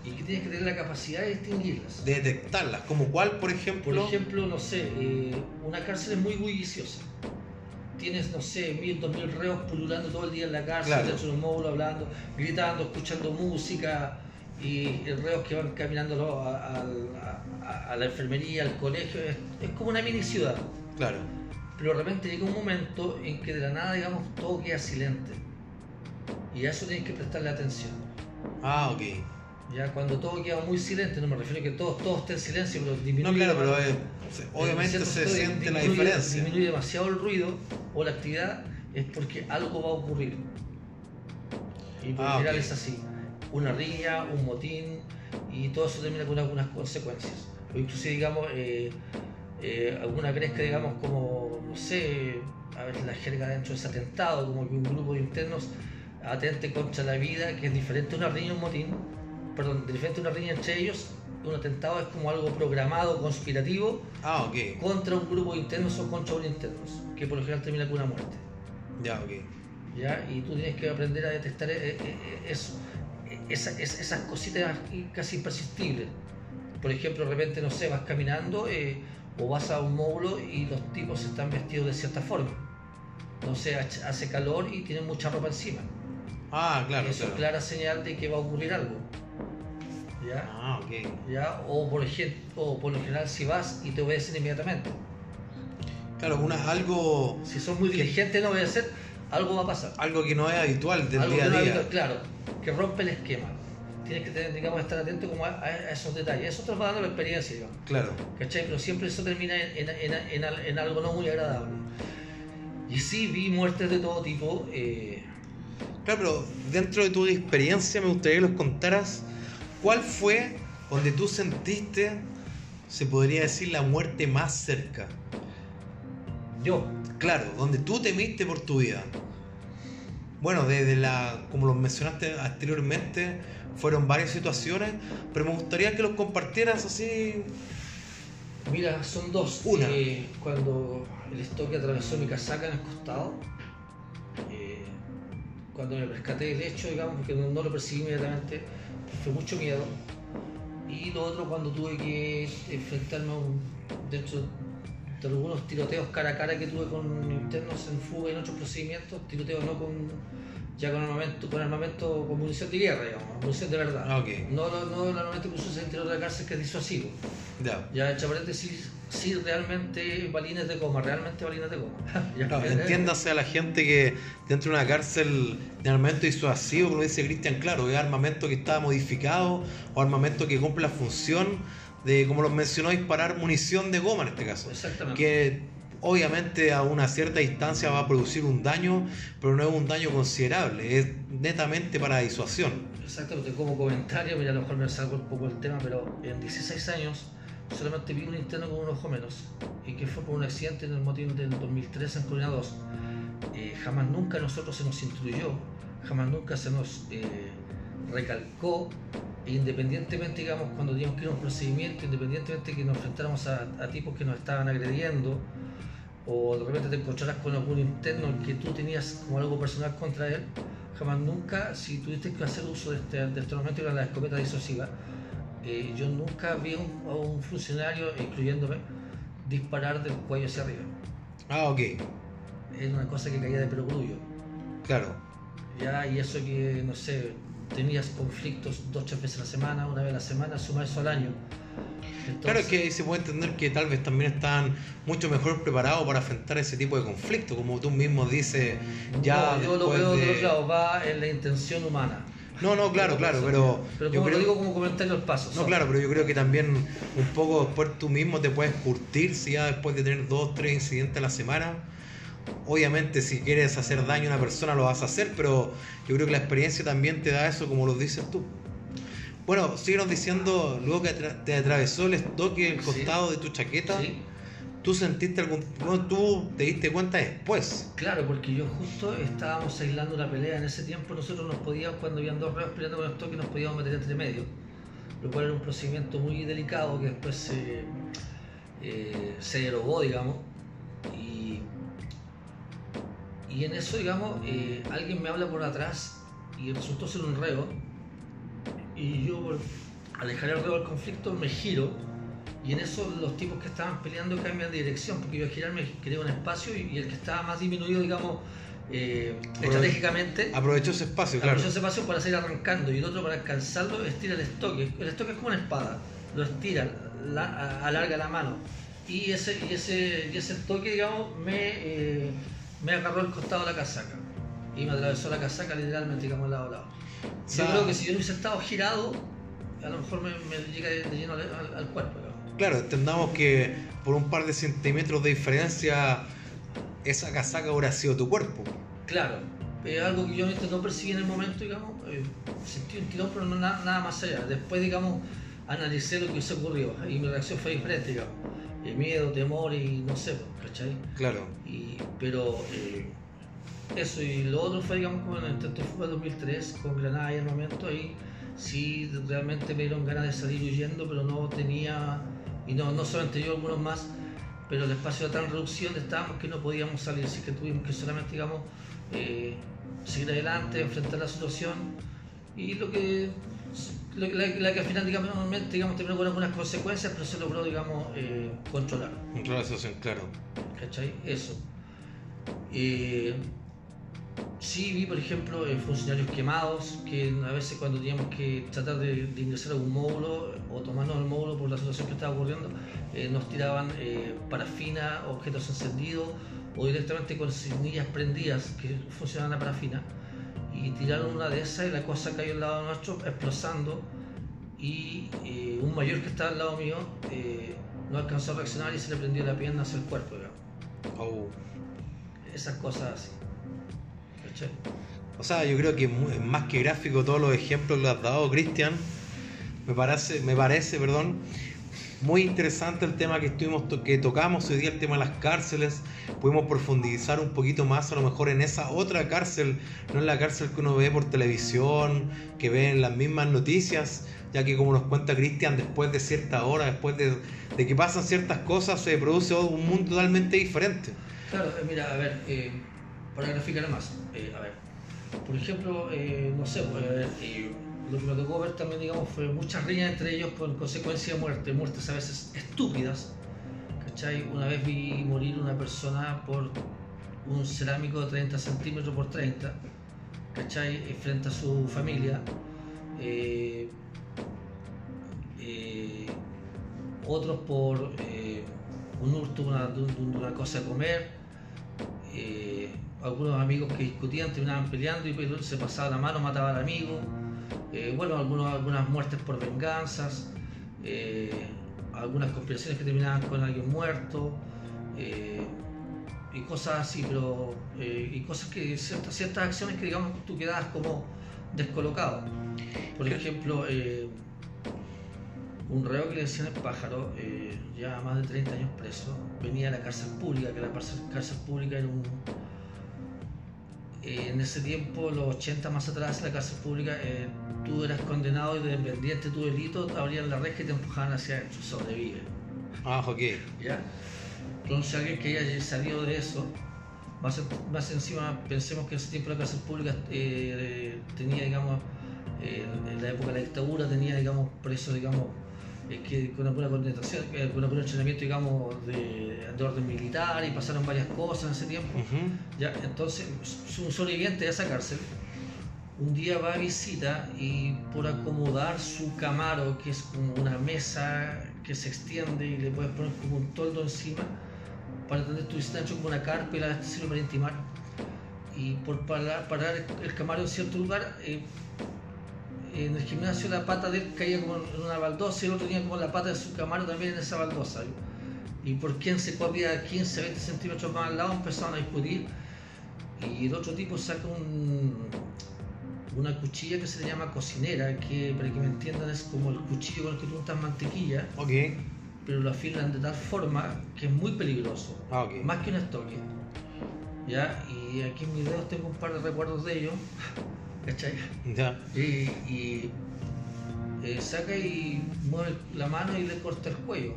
y que tienes que tener la capacidad de distinguirlas. De detectarlas. Como cuál, por ejemplo. Por ejemplo, no sé, eh, una cárcel es muy bulliciosa. Tienes, no sé, mil, dos mil reos pululando todo el día en la cárcel, Claro. dentro de un módulo, hablando, gritando, escuchando música, y reos que van caminando ¿no? a, a- a- a la enfermería, al colegio. Es, es como una mini ciudad. Claro. Pero de repente llega un momento en que de la nada, digamos, todo queda silente. Y a eso tienes que prestarle atención. Ah, ok. Ya cuando todo queda muy silente, no me refiero a que todo, todo esté en silencio, pero disminuye. No, claro, pero eh, obviamente en se siente la diferencia. Disminuye demasiado el ruido o la actividad, es porque algo va a ocurrir. Y por Ah, general es así: una riña, un motín, y todo eso termina con algunas consecuencias. O inclusive, digamos, eh, eh, alguna crezca, digamos, como, no sé, a veces la jerga dentro de ese atentado, como que un grupo de internos atente contra la vida, que es diferente a una riña, un motín, perdón, diferente a una riña entre ellos, un atentado es como algo programado, conspirativo, Ah, contra un grupo de internos o contra un internos, que por lo general termina con una muerte. Ya, ok. ¿ya? Y tú tienes que aprender a detectar eh, eso, esa- es- esas cositas casi impersistibles. Por ejemplo, de repente, no sé, vas caminando eh, o vas a un módulo y los tipos están vestidos de cierta forma. Sé, hace- calor y tienen mucha ropa encima. Ah, claro, Eso claro. es clara señal de que va a ocurrir algo. ¿Ya? Ah, ok. ¿Ya? O, por ejemplo, o por lo general si vas y te obedecen inmediatamente. Claro, una, algo, Si son muy diligentes en obedecer, algo va a pasar. algo que no es habitual del algo día a que no día. claro, que rompe el esquema. Tienes que tener, digamos, estar atento como a, a esos detalles. Eso te lo va dando la experiencia, digamos. Claro. ¿Cachai? Pero siempre eso termina en, en algo no muy agradable. Y sí, vi muertes de todo tipo. eh, Claro, pero dentro de tu experiencia me gustaría que los contaras cuál fue donde tú sentiste, se podría decir, la muerte más cerca. yo, Claro, donde tú temiste por tu vida. Bueno, desde la, como lo mencionaste anteriormente, fueron varias situaciones, pero me gustaría que los compartieras así. mira, son dos. Una. Eh, cuando el estoque atravesó mi casaca en el costado, eh, cuando me rescaté del hecho, digamos, porque no, no lo percibí inmediatamente, fue mucho miedo. Y lo otro, cuando tuve que enfrentarme a un- dentro de algunos tiroteos cara a cara que tuve con internos en fuga y en otros procedimientos, tiroteos no con ya con armamento, con armamento, con munición de guerra, digamos, munición de verdad. Ah, ok. No, no, no el armamento que se usa en el interior de la cárcel que es disuasivo. Ya. Ya, entre paréntesis, sí, realmente balines de goma, realmente balines de. Ya. Claro, entiéndase a la gente que dentro de una cárcel de armamento disuasivo, como dice Cristian, claro, es armamento que está modificado o armamento que cumple la función de, como lo mencionó, disparar munición de goma en este caso. Exactamente. Que obviamente a una cierta distancia va a producir un daño, pero no es un daño considerable, es netamente para disuasión. Exactamente, como comentario, mira, a lo mejor me salgo un poco del tema, pero en 16 años solamente vi un interno con un ojo menos, y que fue por un accidente en el motín del 2003 en Colina 2. Eh, jamás nunca a nosotros se nos instruyó, jamás nunca se nos eh, recalcó, independientemente, digamos, cuando teníamos que ir a un procedimiento, independientemente que nos enfrentáramos a, a tipos que nos estaban agrediendo, o de repente te encontraras con algún interno que tú tenías como algo personal contra él, jamás nunca, si tuviste que hacer uso de este, de este que era la escopeta disuasiva, eh, yo nunca vi a un, a un funcionario, incluyéndome, disparar del cuello hacia arriba. Ah, ok, Es una cosa que caía de perogrullo. claro. Ya, y eso que, no sé, tenías conflictos dos, tres veces a la semana, una vez a la semana, suma eso al año. Claro, Entonces, es que se puede entender que tal vez también están mucho mejor preparados para afrontar ese tipo de conflictos, como tú mismo dices, ya no, yo lo veo de otro lado, va en la intención humana. No, no, claro, claro, pero, Pero yo como creo lo digo como comentario al paso. No, claro, pero yo creo que también un poco después tú mismo te puedes curtir si ya después de tener dos, tres incidentes a la semana. Obviamente si quieres hacer daño a una persona lo vas a hacer, pero yo creo que la experiencia también te da eso como lo dices tú. Bueno, síguenos diciendo, luego que te atravesó el estoque, el Sí. costado de tu chaqueta, Sí. ¿Tú sentiste algún... Tú te diste cuenta después? Claro, porque yo justo estábamos aislando una pelea en ese tiempo, nosotros nos podíamos, cuando habían dos reos peleando con el toque, nos podíamos meter entre medio, lo cual era un procedimiento muy delicado que después se, eh, se derogó, digamos, y, y en eso, digamos, eh, alguien me habla por atrás y resultó ser un reo, y yo por alejar el reo del conflicto me giro, y en eso los tipos que estaban peleando cambian de dirección, porque yo al girarme quería un espacio y, y el que estaba más disminuido, digamos, eh, estratégicamente, Aprovechó ese espacio, claro. aprovechó ese espacio para seguir arrancando y el otro para alcanzarlo estira el estoque. El estoque es como una espada, lo estira, la- alarga la mano. Y ese, y ese, y ese toque, digamos, me, eh, me agarró el costado de la casaca. Y me atravesó la casaca literalmente, digamos, lado a lado. Yo creo que si yo no hubiese estado girado, a lo mejor me, me llega de, lleno al, al- al cuerpo. digamos. Claro, entendamos que por un par de centímetros de diferencia, esa casaca hubiera sido tu cuerpo. Claro, es algo que yo no percibí en el momento, digamos, eh, sentí un tirón, pero no nada, nada más allá. Después, digamos, analicé lo que se ocurrió y mi reacción fue diferente, digamos. Eh, miedo, temor y no sé, ¿cachai? Claro. Y, pero eh, eso, y lo otro fue, digamos, como en el intento fuga 2003, con Granada y armamento, ahí sí realmente me dieron ganas de salir huyendo, pero no tenía, y no, no solamente yo, algunos más, pero el espacio era tan reducido donde estábamos que no podíamos salir, así que tuvimos que solamente, digamos, eh, seguir adelante, enfrentar la situación, y lo que... La, la que al final, digamos, digamos, terminó con algunas consecuencias, pero se logró, digamos, eh, controlar. Controlar la situación, claro. ¿Cachai? Eso. Eh, sí vi, por ejemplo, eh, funcionarios quemados, que a veces cuando teníamos que tratar de, de ingresar a un módulo o tomarnos el módulo por la situación que estaba ocurriendo, eh, nos tiraban eh, parafina, objetos encendidos o directamente con cernillas prendidas que funcionaban a parafina. Y tiraron una de esas y la cosa cayó al lado nuestro, explosando. Y eh, un mayor que estaba al lado mío eh, no alcanzó a reaccionar y se le prendió la pierna hacia el cuerpo. Oh. Esas cosas así. ¿Cachai? O sea, yo creo que es más que gráfico todos los ejemplos que has dado, Cristian. Me parece, me parece, perdón, muy interesante el tema que estuvimos to- que tocamos hoy día, el tema de las cárceles. Pudimos profundizar un poquito más, a lo mejor en esa otra cárcel, no en la cárcel que uno ve por televisión, que ve en las mismas noticias, ya que como nos cuenta Cristian, después de cierta hora, después de, que pasan ciertas cosas, se produce un mundo totalmente diferente. Claro, eh, mira, a ver, eh, para graficar más, eh, a ver, por ejemplo, eh, no sé, pues, a ver, eh, lo que me tocó ver también, digamos, fue muchas riñas entre ellos por consecuencia de muerte, muertes a veces estúpidas, ¿cachai? Una vez vi morir una persona por un cerámico de 30 centímetros por 30, ¿cachai? Eh, Frente a su familia. Eh, eh, otros por un hurto una- cosa de comer, algunos amigos que discutían terminaban peleando y se pasaba la mano, mataba al amigo, eh, bueno, algunos, algunas muertes por venganzas, eh, algunas conspiraciones que terminaban con alguien muerto, eh, y cosas así, pero y cosas que ciertas, ciertas acciones que digamos tú quedabas como descolocado. Por ejemplo, un reo que le decían el pájaro, ya más de 30 años preso, venía a la cárcel pública, que la cárcel, cárcel pública era un... eh, en ese tiempo, los 80 más atrás, la cárcel pública, eh, tú eras condenado y dependiente de tu delito, te abrían la reja y te empujaban hacia adentro, sobrevive. Ah, ok. ¿ya? Entonces alguien que haya salido de eso, más, más encima pensemos que en ese tiempo la cárcel pública eh, tenía, digamos, en la época de la dictadura tenía, digamos, presos, digamos, eh, que con alguna concentración, eh, con algún entrenamiento, digamos, de, de orden militar y pasaron varias cosas en ese tiempo. Ujú. Ya, entonces, un sobreviviente de esa cárcel un día va a visita y por acomodar su camaro, que es como una mesa que se extiende y le puedes poner como un toldo encima, para tener tu visita dentro como una carpa y la sirve para intimar. Y por parar, parar el camaro en cierto lugar, eh, en el gimnasio la pata de él caía como en una baldosa y el otro tenía como la pata de su camaro también en esa baldosa. Y por quién se copia 15, 20 centímetros más al lado empezaron a discutir. Y el otro tipo saca un, una cuchilla que se le llama cocinera, que para que me entiendan es como el cuchillo con el que tú untas mantequilla, Ok. pero lo afilan de tal forma que es muy peligroso, Ah, ok. más que un estoque. ¿Ya? Y aquí en mis dedos tengo un par de recuerdos de ellos, ¿cachai? Ya. Y, y, eh, saca y mueve la mano y le corta el cuello.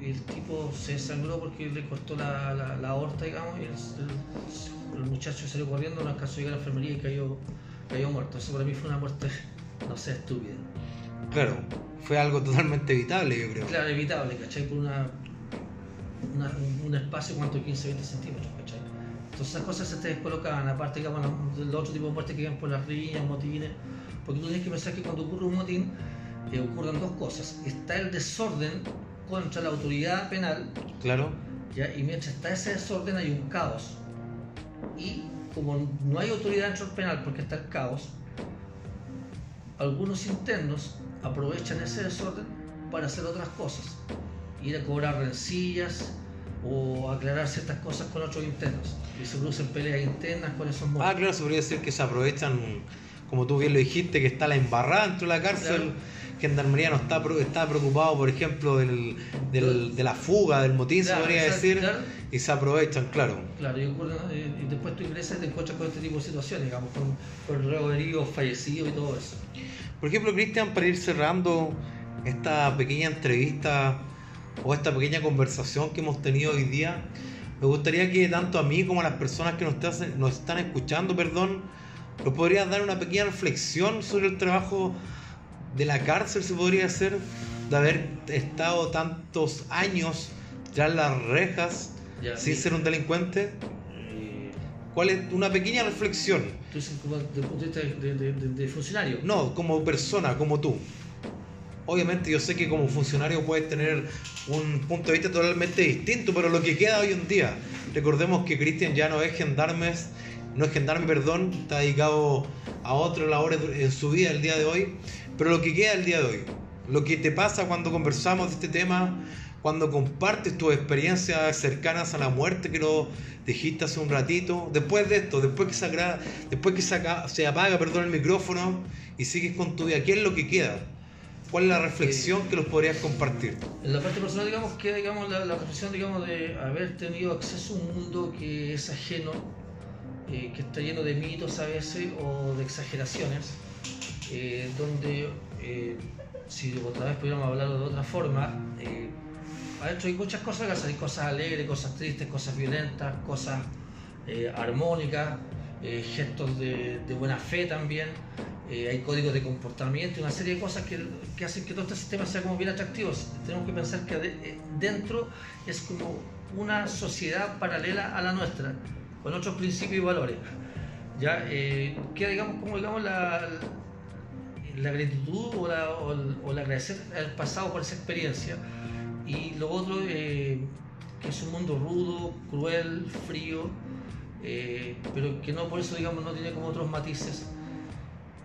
Y el tipo se desangró porque le cortó la, la, la aorta, digamos, y el, el- el muchacho salió corriendo, no alcanzó a llegar a la enfermería y cayó, cayó muerto. Eso para mí fue una muerte, no sé, estúpida. Claro, fue algo totalmente evitable, yo creo. Claro, evitable, ¿cachai? Por una, una- un, un espacio, ¿cuánto? 15, 20 centímetros, ¿cachai? Entonces esas cosas se te descolocaban, aparte, digamos, del otro tipo de muertes que vienen por las riñas, motines, porque tú tienes que pensar que cuando ocurre un motín, eh, ocurren dos cosas. Está el desorden contra la autoridad penal, Claro. ¿ya? y mientras está ese desorden hay un caos. Y como no hay autoridad dentro del penal porque está el caos, algunos internos aprovechan ese desorden para hacer otras cosas. Ir a cobrar rencillas o aclarar ciertas cosas con otros internos. Y se producen peleas internas con esos Ah, monstruos. claro, se podría decir que se aprovechan, como tú bien lo dijiste, que está la embarrada dentro de la cárcel. Claro. Gendarmería no está, está preocupado, por ejemplo, del, del- de la fuga, del motín, Claro, se podría exacto, decir, claro. y se aprovechan, claro. Claro, y, ocurre- eh, y después tú ingresas y te encuentras con este tipo de situaciones, digamos, con, con heridos, fallecidos y todo eso. Por ejemplo, Cristian, para ir cerrando esta pequeña entrevista o esta pequeña conversación que hemos tenido hoy día, me gustaría que tanto a mí como a las personas que nos, están escuchando, perdón, nos podrías dar una pequeña reflexión sobre el trabajo de la cárcel, se podría hacer, de haber estado tantos años tras las rejas Ya, sin ser un delincuente. eh, ¿Cuál es una pequeña reflexión? tú como de funcionario. No, como persona, como tú. Obviamente yo sé que como funcionario puedes tener un punto de vista totalmente distinto, pero lo que queda hoy en día, recordemos que Cristian ya no es gendarme, no es gendarme, perdón, está dedicado a otra labor en su vida el día de hoy, pero lo que queda el día de hoy, lo que te pasa cuando conversamos de este tema, cuando compartes tus experiencias cercanas a la muerte que lo dijiste hace un ratito, después de esto, después que se, después que se apaga perdón, el micrófono y sigues con tu vida, ¿qué es lo que queda? ¿Cuál es la reflexión que los podrías compartir? En la parte personal, digamos, que digamos, la, la reflexión digamos, de haber tenido acceso a un mundo que es ajeno, eh, que está lleno de mitos a veces o de exageraciones, eh, donde, eh, si otra vez pudiéramos hablarlo de otra forma, eh, adentro hay muchas cosas, hay cosas alegres, cosas tristes, cosas violentas, cosas eh, armónicas, eh, gestos de, buena fe también, eh, hay códigos de comportamiento una serie de cosas que, que hacen que todo este sistema sea como bien atractivo. Tenemos que pensar que eh, dentro es como una sociedad paralela a la nuestra, con otros principios y valores. Ya eh, queda digamos como digamos la, la gratitud o la, o o el agradecer al pasado por esa experiencia. Y lo otro, que es un mundo rudo, cruel, frío, eh, pero que no por eso, digamos, no tiene como otros matices.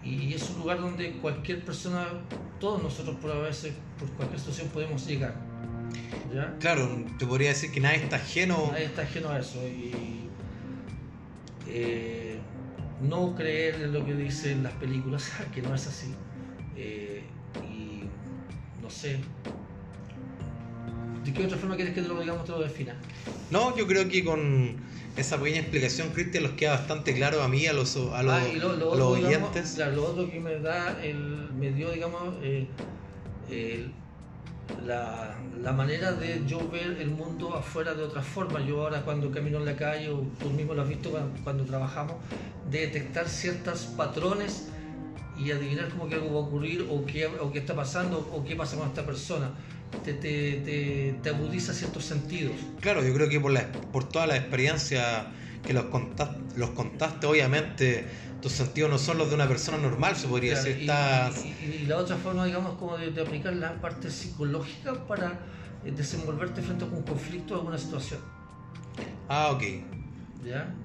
Y es un lugar donde cualquier persona, todos nosotros por a veces, por cualquier situación podemos llegar. ¿Ya? Claro, te podría decir que nadie está ajeno. Nadie está ajeno a eso. Y eh, no creer en lo que dicen las películas, que no es así. Eh, y no sé. ¿De qué otra forma quieres que te lo digamos, te lo defina? No, yo creo que con esa pequeña explicación, Cristian, los queda bastante claro a mí, a los, a los, Ah, y lo, lo a los otro, digamos, oyentes. claro, lo otro que me da, el, me dio, digamos, eh, el- la, la manera de yo ver el mundo afuera de otra forma. Yo ahora cuando camino en la calle, o tú mismo lo has visto cuando, cuando trabajamos, de detectar ciertos patrones y adivinar cómo que algo va a ocurrir o qué, o qué está pasando o qué pasa con esta persona. Te, te, te, te agudiza ciertos sentidos. Claro, yo creo que por, la, por toda la experiencia que los contaste, los contaste, obviamente tus sentidos no son los de una persona normal, se podría Claro, decir. y, Estás- y- y- la otra forma, digamos, como de, de aplicar la parte psicológica para eh, desenvolverte frente a un conflicto o alguna situación. Ah, ok. ¿Ya?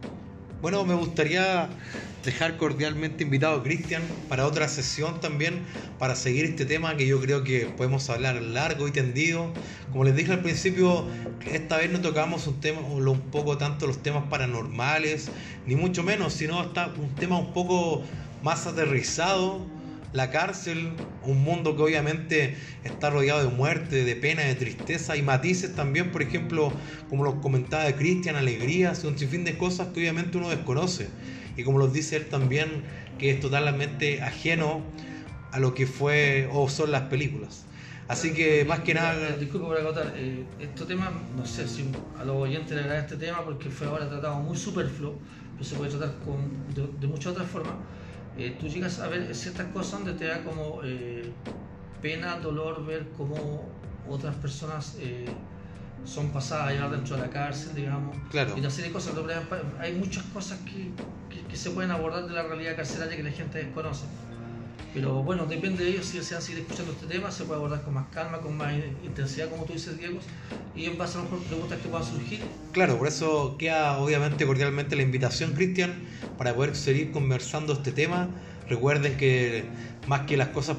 Bueno, me gustaría dejar cordialmente invitado a Cristian para otra sesión también, para seguir este tema que yo creo que podemos hablar largo y tendido. Como les dije al principio, esta vez no tocamos un tema, un poco tanto los temas paranormales, ni mucho menos, sino hasta un tema un poco más aterrizado, la cárcel, un mundo que obviamente está rodeado de muerte, de pena, de tristeza y matices también, por ejemplo, como lo comentaba de Cristian, alegrías, un sinfín de cosas que obviamente uno desconoce. Y como lo dice él también, que es totalmente ajeno a lo que fue o son las películas. Así que más que nada... Disculpe por acotar, eh, este tema, no sé si a los oyentes les agrada este tema porque fue ahora tratado muy superfluo, pero se puede tratar con, de, muchas otras formas. Eh, tú llegas a ver ciertas cosas donde te da como eh, pena, dolor ver cómo otras personas son pasadas allá dentro de la cárcel, digamos. Claro. Y una serie de cosas. Hay muchas cosas que, que, que se pueden abordar de la realidad carcelaria que la gente desconoce. Pero bueno, depende de ellos si desean seguir escuchando este tema, se puede abordar con más calma, con más intensidad, como tú dices, Diego, y en base a las preguntas que puedan surgir. Claro, por eso queda obviamente cordialmente la invitación, Cristian, para poder seguir conversando este tema. Recuerden que más que las cosas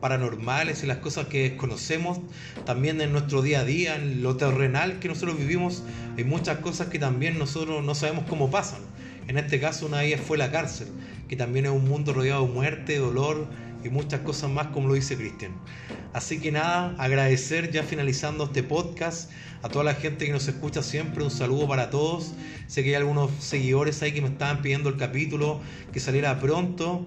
paranormales y las cosas que desconocemos, también en nuestro día a día, en lo terrenal que nosotros vivimos, hay muchas cosas que también nosotros no sabemos cómo pasan. En este caso una de ellas fue la cárcel, que también es un mundo rodeado de muerte, dolor y muchas cosas más como lo dice Cristian. Así que nada, agradecer ya finalizando este podcast a toda la gente que nos escucha siempre, un saludo para todos. Sé que hay algunos seguidores ahí que me estaban pidiendo el capítulo que saliera pronto.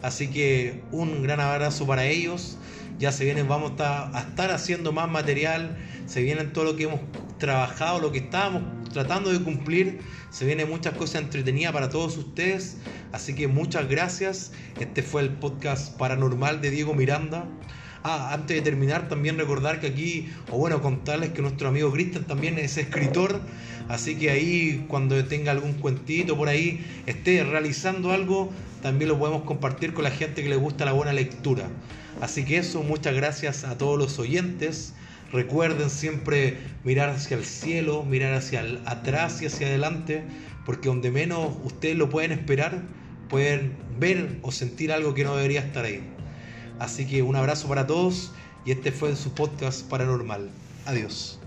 Así que un gran abrazo para ellos. Ya se vienen, vamos a estar haciendo más material. Se vienen todo lo que hemos trabajado, lo que estábamos tratando de cumplir. Se vienen muchas cosas entretenidas para todos ustedes. Así que muchas gracias. Este fue el podcast paranormal de Diego Miranda. Ah, antes de terminar, también recordar que aquí, o bueno, contarles que nuestro amigo Cristian también es escritor, así que ahí cuando tenga algún cuentito por ahí, esté realizando algo, también lo podemos compartir con la gente que le gusta la buena lectura. Así que eso, muchas gracias a todos los oyentes. Recuerden siempre mirar hacia el cielo, mirar hacia atrás y hacia adelante, porque donde menos ustedes lo pueden esperar, pueden ver o sentir algo que no debería estar ahí. Así que un abrazo para todos y este fue su podcast paranormal. Adiós.